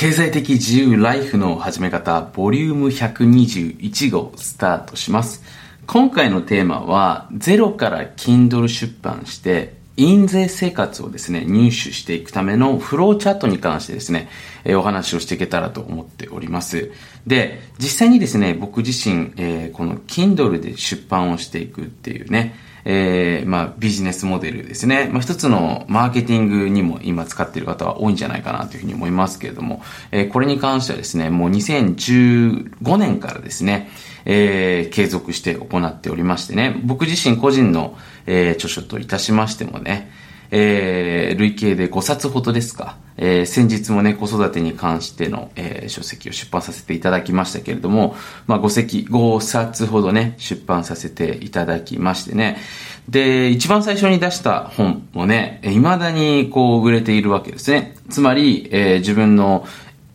経済的自由ライフの始め方、ボリューム121号スタートします。今回のテーマは、ゼロから Kindle 出版して、印税生活をですね、入手していくためのフローチャットに関してですね、え、お話をしていけたらと思っております。で、実際にですね、僕自身、えー、この Kindle で出版をしていくっていうね、えー、まあ、ビジネスモデルですね。まあ、一つのマーケティングにも今使っている方は多いんじゃないかなというふうに思いますけれども、えー、これに関してはですね、もう2015年からですね、えー、継続して行っておりましてね、僕自身個人の、えー、著書といたしましてもね、えー、累計で5冊ほどですか、えー、先日もね、子育てに関しての、えー、書籍を出版させていただきましたけれども、まあ、5席、5冊ほどね、出版させていただきましてね、で、一番最初に出した本もね、未だにこう売れているわけですね。つまり、えー、自分の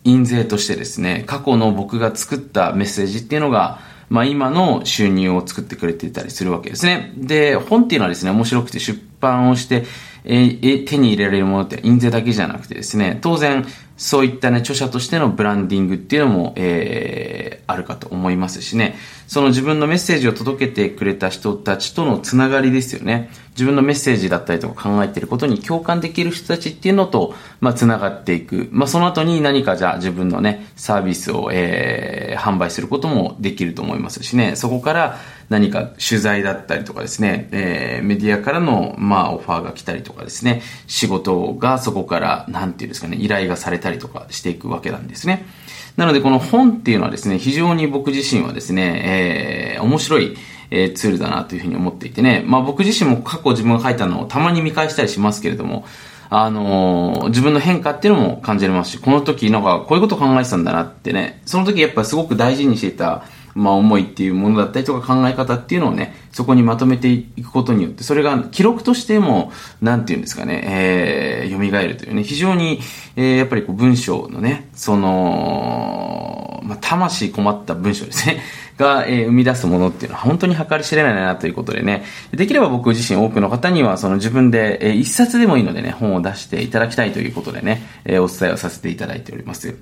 印税としてですね、過去の僕が作ったメッセージっていうのが、まあ今の収入を作ってくれていたりするわけですね。で、本っていうのはですね、面白くて出版をして、ええ手に入れられるものって印税だけじゃなくてですね、当然そういったね、著者としてのブランディングっていうのも、えー、あるかと思いますしね、その自分のメッセージを届けてくれた人たちとのつながりですよね。自分のメッセージだったりとか考えてることに共感できる人たちっていうのと、まあ、つながっていく。まあ、その後に何かじゃあ自分のね、サービスを、えー、販売することもできると思いますしね、そこから何か取材だったりとかですね、えー、メディアからの、まあ、オファーが来たりとかですね、仕事がそこから、なんていうんですかね、依頼がされたりとかしていくわけなんですね。なので、この本っていうのはですね、非常に僕自身はですね、えー、面白い、えー、ツールだなというふうに思っていてね、まあ僕自身も過去自分が書いたのをたまに見返したりしますけれども、あのー、自分の変化っていうのも感じられますし、この時なんかこういうこと考えてたんだなってね、その時やっぱすごく大事にしていた、まあ思いっていうものだったりとか考え方っていうのをね、そこにまとめていくことによって、それが記録としても、なんていうんですかね、えー、蘇るというね、非常に、えー、やっぱりこう文章のね、その、まあ、魂困った文章ですね。が、えー、生み出すものっていうのは本当に計り知れないなということでね、できれば僕自身多くの方にはその自分で、えー、一冊でもいいのでね、本を出していただきたいということでね、えー、お伝えをさせていただいております。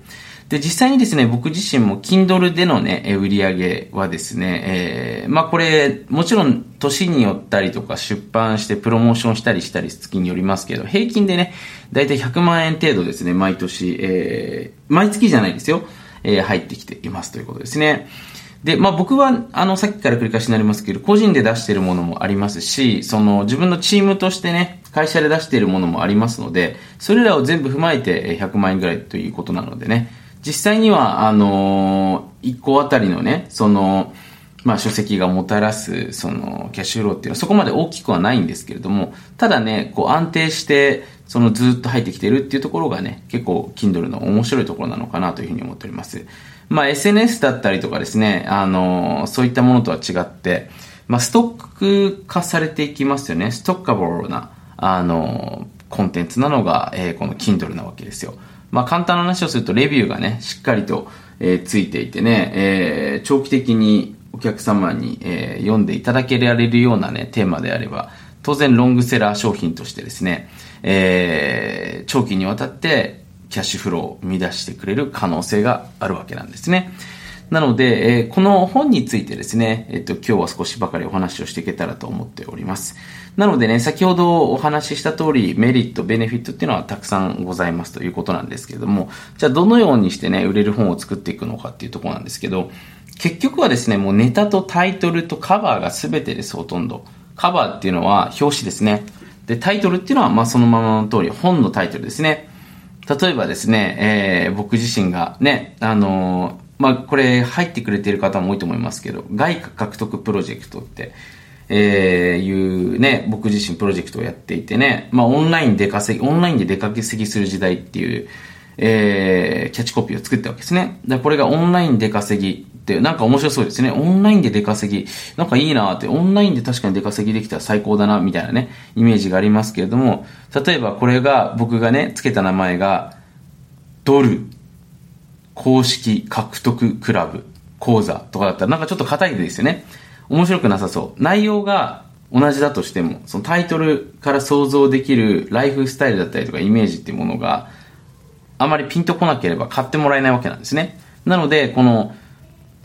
で、実際にですね、僕自身も Kindle でのね、売り上げはですね、えー、まあこれ、もちろん年によったりとか出版してプロモーションしたりしたり月によりますけど、平均でね、だいたい100万円程度ですね、毎年、えー、毎月じゃないですよ、えー、入ってきていますということですね。で、まあ僕は、あの、さっきから繰り返しになりますけど、個人で出しているものもありますし、その、自分のチームとしてね、会社で出しているものもありますので、それらを全部踏まえて100万円ぐらいということなのでね、実際には、あのー、1個あたりのね、その、まあ、書籍がもたらす、その、キャッシュフローっていうのはそこまで大きくはないんですけれども、ただね、こう安定して、そのずっと入ってきてるっていうところがね、結構、Kindle の面白いところなのかなというふうに思っております。まあ、SNS だったりとかですね、あの、そういったものとは違って、まあ、ストック化されていきますよね。ストッカボーな、あの、コンテンツなのが、えー、この Kindle なわけですよ。まあ、簡単な話をするとレビューがね、しっかりと、えー、ついていてね、えー、長期的にお客様に、えー、読んでいただけられるようなね、テーマであれば、当然ロングセラー商品としてですね、えー、長期にわたってキャッシュフローを生み出してくれる可能性があるわけなんですね。なので、えー、この本についてですね、えっ、と、今日は少しばかりお話をしていけたらと思っております。なのでね、先ほどお話しした通り、メリット、ベネフィットっていうのはたくさんございますということなんですけれども、じゃあどのようにしてね、売れる本を作っていくのかっていうところなんですけど、結局はですね、もうネタとタイトルとカバーが全てです、ほとんど。カバーっていうのは表紙ですね。で、タイトルっていうのは、まあそのままの通り、本のタイトルですね。例えばですね、えー、僕自身がね、あのーまあ、これ入ってくれてる方も多いと思いますけど、外貨獲得プロジェクトって、えー、いうね、僕自身プロジェクトをやっていてね、まあ、オンラインで稼ぎ、オンラインで出稼ぎする時代っていう、えー、キャッチコピーを作ったわけですね。で、これがオンラインで稼ぎって、なんか面白そうですね。オンラインで出稼ぎ、なんかいいなって、オンラインで確かに出稼ぎできたら最高だな、みたいなね、イメージがありますけれども、例えばこれが、僕がね、つけた名前が、ドル公式獲得クラブ講座とかだったらなんかちょっと硬いですよね。面白くなさそう。内容が同じだとしても、そのタイトルから想像できるライフスタイルだったりとかイメージっていうものがあまりピンとこなければ買ってもらえないわけなんですね。なので、この、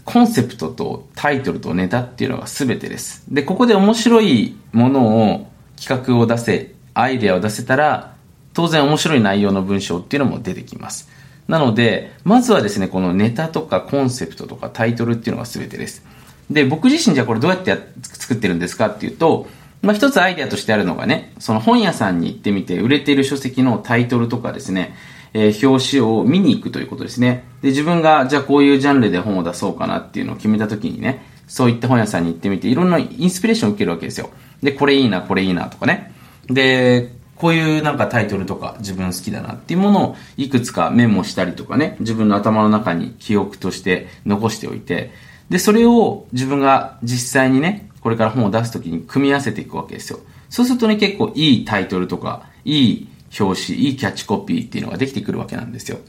コンセプトとタイトルとネタっていうのが全てです。で、ここで面白いものを企画を出せ、アイデアを出せたら、当然面白い内容の文章っていうのも出てきます。なので、まずはですね、このネタとかコンセプトとかタイトルっていうのが全てです。で、僕自身じゃこれどうやって作ってるんですかっていうと、まあ、一つアイデアとしてあるのがね、その本屋さんに行ってみて売れている書籍のタイトルとかですね、えー、表紙を見に行くということですね。で、自分がじゃあこういうジャンルで本を出そうかなっていうのを決めた時にね、そういった本屋さんに行ってみていろんなインスピレーションを受けるわけですよ。で、これいいな、これいいなとかね。で、こういうなんかタイトルとか自分好きだなっていうものをいくつかメモしたりとかね、自分の頭の中に記憶として残しておいて、で、それを自分が実際にね、これから本を出すときに組み合わせていくわけですよ。そうするとね、結構いいタイトルとか、いい表紙、いいキャッチコピーっていうのができてくるわけなんですよ。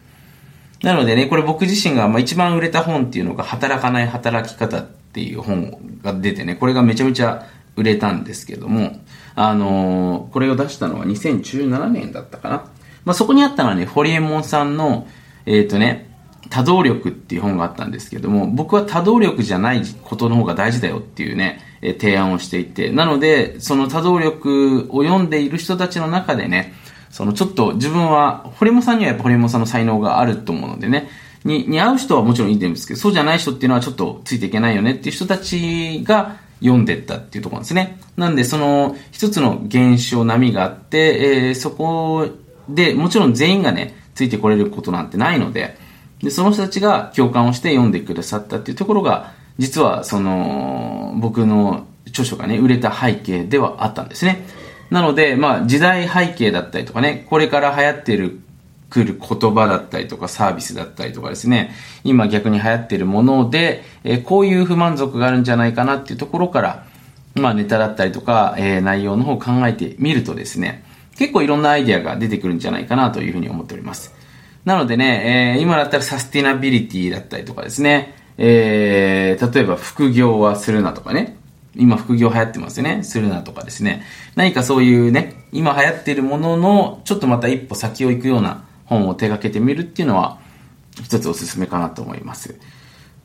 なのでね、これ僕自身がまあ一番売れた本っていうのが、働かない働き方っていう本が出てね、これがめちゃめちゃ売れたんですけども、あのー、これを出したのは2017年だったかな。まあ、そこにあったのはね、ホリエモンさんの、えっ、ー、とね、多動力っていう本があったんですけども、僕は多動力じゃないことの方が大事だよっていうね、え提案をしていて、なので、その多動力を読んでいる人たちの中でね、そのちょっと自分は、堀本さんにはやっぱ堀本さんの才能があると思うのでね、に、に合う人はもちろんいいんですけど、そうじゃない人っていうのはちょっとついていけないよねっていう人たちが読んでったっていうとこなんですね。なんで、その一つの現象、波があって、えー、そこで、もちろん全員がね、ついてこれることなんてないので、で、その人たちが共感をして読んでくださったっていうところが、実はその僕の著書がね売れた背景ではあったんですねなのでまあ時代背景だったりとかねこれから流行ってる来る言葉だったりとかサービスだったりとかですね今逆に流行ってるもので、え、こういう不満足があるんじゃないかなっていうところからまあネタだったりとか、え、内容の方を考えてみるとですね結構いろんなアイデアが出てくるんじゃないかなというふうに思っておりますなのでね、え、今だったらサスティナビリティだったりとかですね、えー、例えば副業はするなとかね。今副業流行ってますよね。するなとかですね。何かそういうね、今流行っているものの、ちょっとまた一歩先を行くような本を手掛けてみるっていうのは、一つおすすめかなと思います。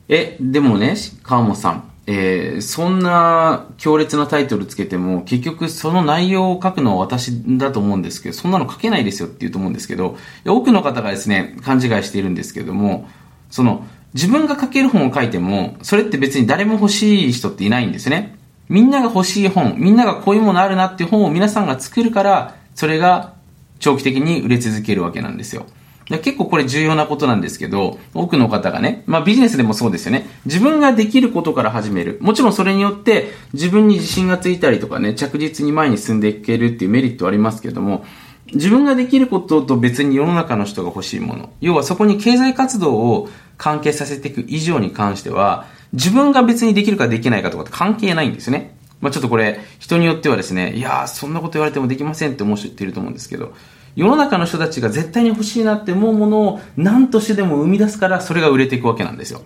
え、でもね、川本さん、えー、そんな強烈なタイトルつけても、結局その内容を書くのは私だと思うんですけど、そんなの書けないですよって言うと思うんですけど、多くの方がですね、勘違いしているんですけども、その、自分が書ける本を書いても、それって別に誰も欲しい人っていないんですね。みんなが欲しい本、みんながこういうものあるなっていう本を皆さんが作るから、それが長期的に売れ続けるわけなんですよ。結構これ重要なことなんですけど、多くの方がね、まあビジネスでもそうですよね。自分ができることから始める。もちろんそれによって自分に自信がついたりとかね、着実に前に進んでいけるっていうメリットはありますけども、自分ができることと別に世の中の人が欲しいもの。要はそこに経済活動を関係させていく以上に関しては、自分が別にできるかできないかとかって関係ないんですよね。まあちょっとこれ、人によってはですね、いやー、そんなこと言われてもできませんって思う人っていると思うんですけど、世の中の人たちが絶対に欲しいなって思うものを何としてでも生み出すから、それが売れていくわけなんですよ。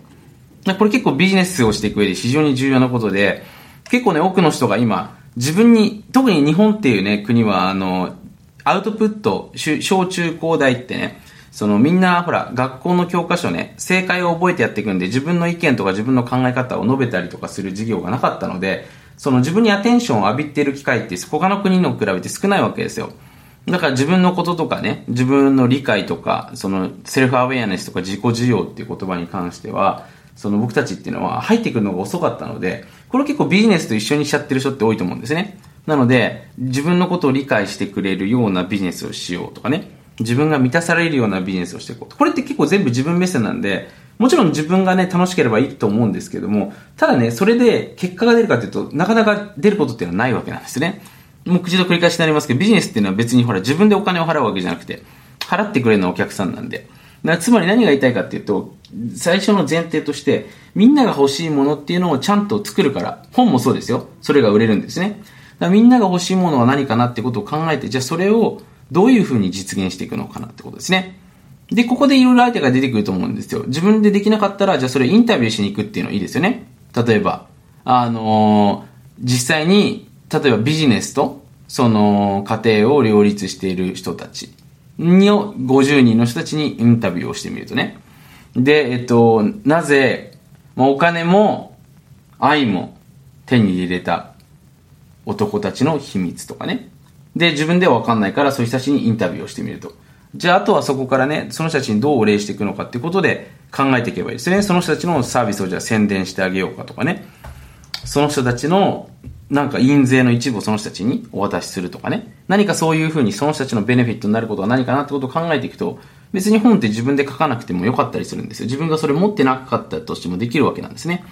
これ結構ビジネスをしていく上で非常に重要なことで、結構ね、多くの人が今、自分に、特に日本っていうね、国は、あの、アウトプット、小中高大ってね、そのみんな、ほら、学校の教科書ね、正解を覚えてやっていくんで、自分の意見とか自分の考え方を述べたりとかする授業がなかったので、その自分にアテンションを浴びている機会って他の国の比べて少ないわけですよ。だから自分のこととかね、自分の理解とか、そのセルフアウェアネスとか自己需要っていう言葉に関しては、その僕たちっていうのは入ってくるのが遅かったので、これ結構ビジネスと一緒にしちゃってる人って多いと思うんですね。なので、自分のことを理解してくれるようなビジネスをしようとかね、自分が満たされるようなビジネスをしていこう。これって結構全部自分目線なんで、もちろん自分がね、楽しければいいと思うんですけども、ただね、それで結果が出るかというと、なかなか出ることっていうのはないわけなんですね。もう口と繰り返しになりますけど、ビジネスっていうのは別にほら、自分でお金を払うわけじゃなくて、払ってくれるのはお客さんなんで。だつまり何が言いたいかっていうと、最初の前提として、みんなが欲しいものっていうのをちゃんと作るから、本もそうですよ。それが売れるんですね。だからみんなが欲しいものは何かなってことを考えて、じゃあそれをどういうふうに実現していくのかなってことですね。で、ここでいろいろ相手が出てくると思うんですよ。自分でできなかったら、じゃあそれインタビューしに行くっていうのいいですよね。例えば、あのー、実際に、例えばビジネスと、その、家庭を両立している人たちに50人の人たちにインタビューをしてみるとね。で、えっと、なぜ、まあ、お金も愛も手に入れた男たちの秘密とかね。で、自分ではわかんないからそういう人たちにインタビューをしてみると。じゃあ、あとはそこからね、その人たちにどうお礼していくのかっていうことで考えていけばいいですね。その人たちのサービスをじゃあ宣伝してあげようかとかね。その人たちのなんか印税の一部をその人たちにお渡しするとかね。何かそういうふうにその人たちのベネフィットになることは何かなってことを考えていくと、別に本って自分で書かなくてもよかったりするんですよ。自分がそれ持ってなかったとしてもできるわけなんですね。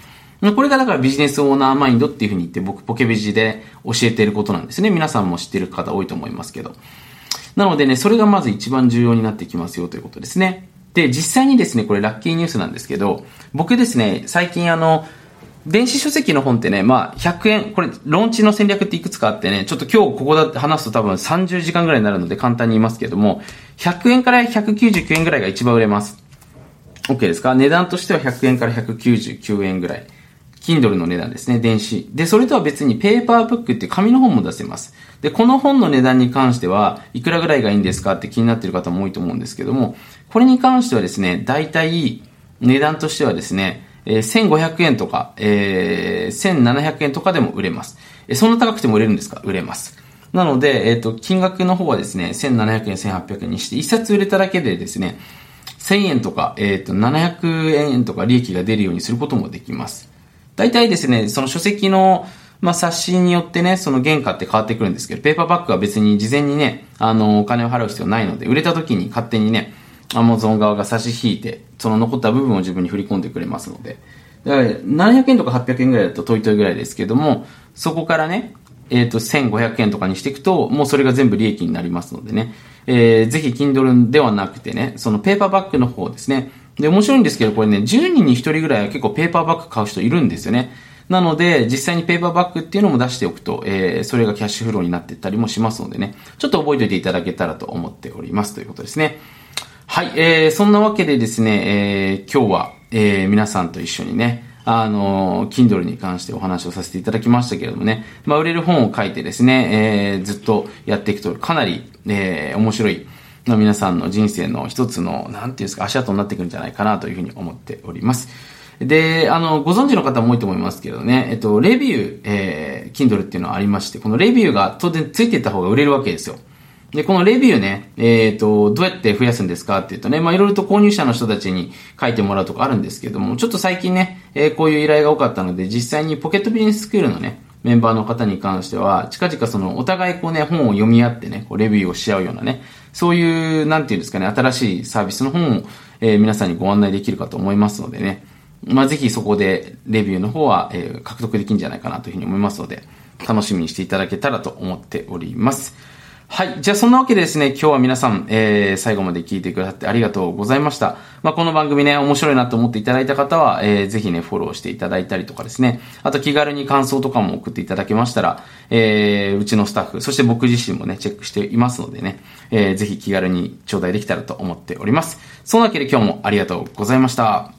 これがだからビジネスオーナーマインドっていうふうに言って僕ポケベジで教えていることなんですね。皆さんも知ってる方多いと思いますけど。なのでね、それがまず一番重要になってきますよということですね。で、実際にですね、これラッキーニュースなんですけど、僕ですね、最近あの、電子書籍の本ってね、まあ、100円、これ、ローンチの戦略っていくつかあってね、ちょっと今日ここだって話すと多分30時間ぐらいになるので簡単に言いますけども、100円から199円ぐらいが一番売れます。OK ですか？値段としては100円から199円ぐらい。Kindle の値段ですね、電子。で、それとは別にペーパーブックって紙の本も出せます。で、この本の値段に関しては、いくらぐらいがいいんですかって気になってる方も多いと思うんですけども、これに関してはですね、大体、値段としてはですね、え、1500円とか、え、1700円とかでも売れます。え、そんな高くても売れるんですか？売れます。なので、えっ、ー、と、金額の方はですね、1700円、1800円にして、1冊売れただけでですね、1000円とか、えっ、ー、と、700円とか利益が出るようにすることもできます。大体ですね、その書籍の、まあ、冊子によってね、その原価って変わってくるんですけど、ペーパーバッグは別に事前にね、あの、お金を払う必要ないので、売れた時に勝手にね、アマゾン側が差し引いて、その残った部分を自分に振り込んでくれますので、だから700円とか800円ぐらいだとトイトイぐらいですけども、そこからね、えっ、ー、と、1500円とかにしていくと、もうそれが全部利益になりますのでね、えー、ぜひ Kindle ではなくてね、そのペーパーバッグの方ですね。で、面白いんですけど、これね、10人に1人ぐらいは結構ペーパーバッグ買う人いるんですよね。なので、実際にペーパーバッグっていうのも出しておくと、えー、それがキャッシュフローになっていったりもしますのでね、ちょっと覚えておいていただけたらと思っておりますということですね。はい、えー、そんなわけでですね、えー、今日は、えー、皆さんと一緒にね、あの、Kindle に関してお話をさせていただきましたけれどもね、まあ、売れる本を書いてですね、えー、ずっとやっていくと、かなり、えー、面白い、の皆さんの人生の一つの、なんていうんですか、足跡になってくるんじゃないかなというふうに思っております。で、あの、ご存知の方も多いと思いますけどね、えっと、レビュー、えー、Kindle っていうのはありまして、このレビューが当然ついていった方が売れるわけですよ。で、このレビューね、えっ、ー、と、どうやって増やすんですかっていうとね、まあ、いろいろと購入者の人たちに書いてもらうとかあるんですけども、ちょっと最近ね、えー、こういう依頼が多かったので、実際にポケットビジネススクールのね、メンバーの方に関しては、近々その、お互いこうね、本を読み合ってね、こうレビューをし合うようなね、そういう、なんていうんですかね、新しいサービスの方を、えー、皆さんにご案内できるかと思いますのでね、まあ、ぜひそこでレビューの方は、えー、獲得できるんじゃないかなというふうに思いますので、楽しみにしていただけたらと思っております。はい。じゃあ、そんなわけでですね、今日は皆さん、えー、最後まで聞いてくださってありがとうございました。まあ、この番組ね、面白いなと思っていただいた方は、えー、ぜひね、フォローしていただいたりとかですね、あと気軽に感想とかも送っていただけましたら、えー、うちのスタッフ、そして僕自身もね、チェックしていますのでね、えー、ぜひ気軽に頂戴できたらと思っております。そんなわけで今日もありがとうございました。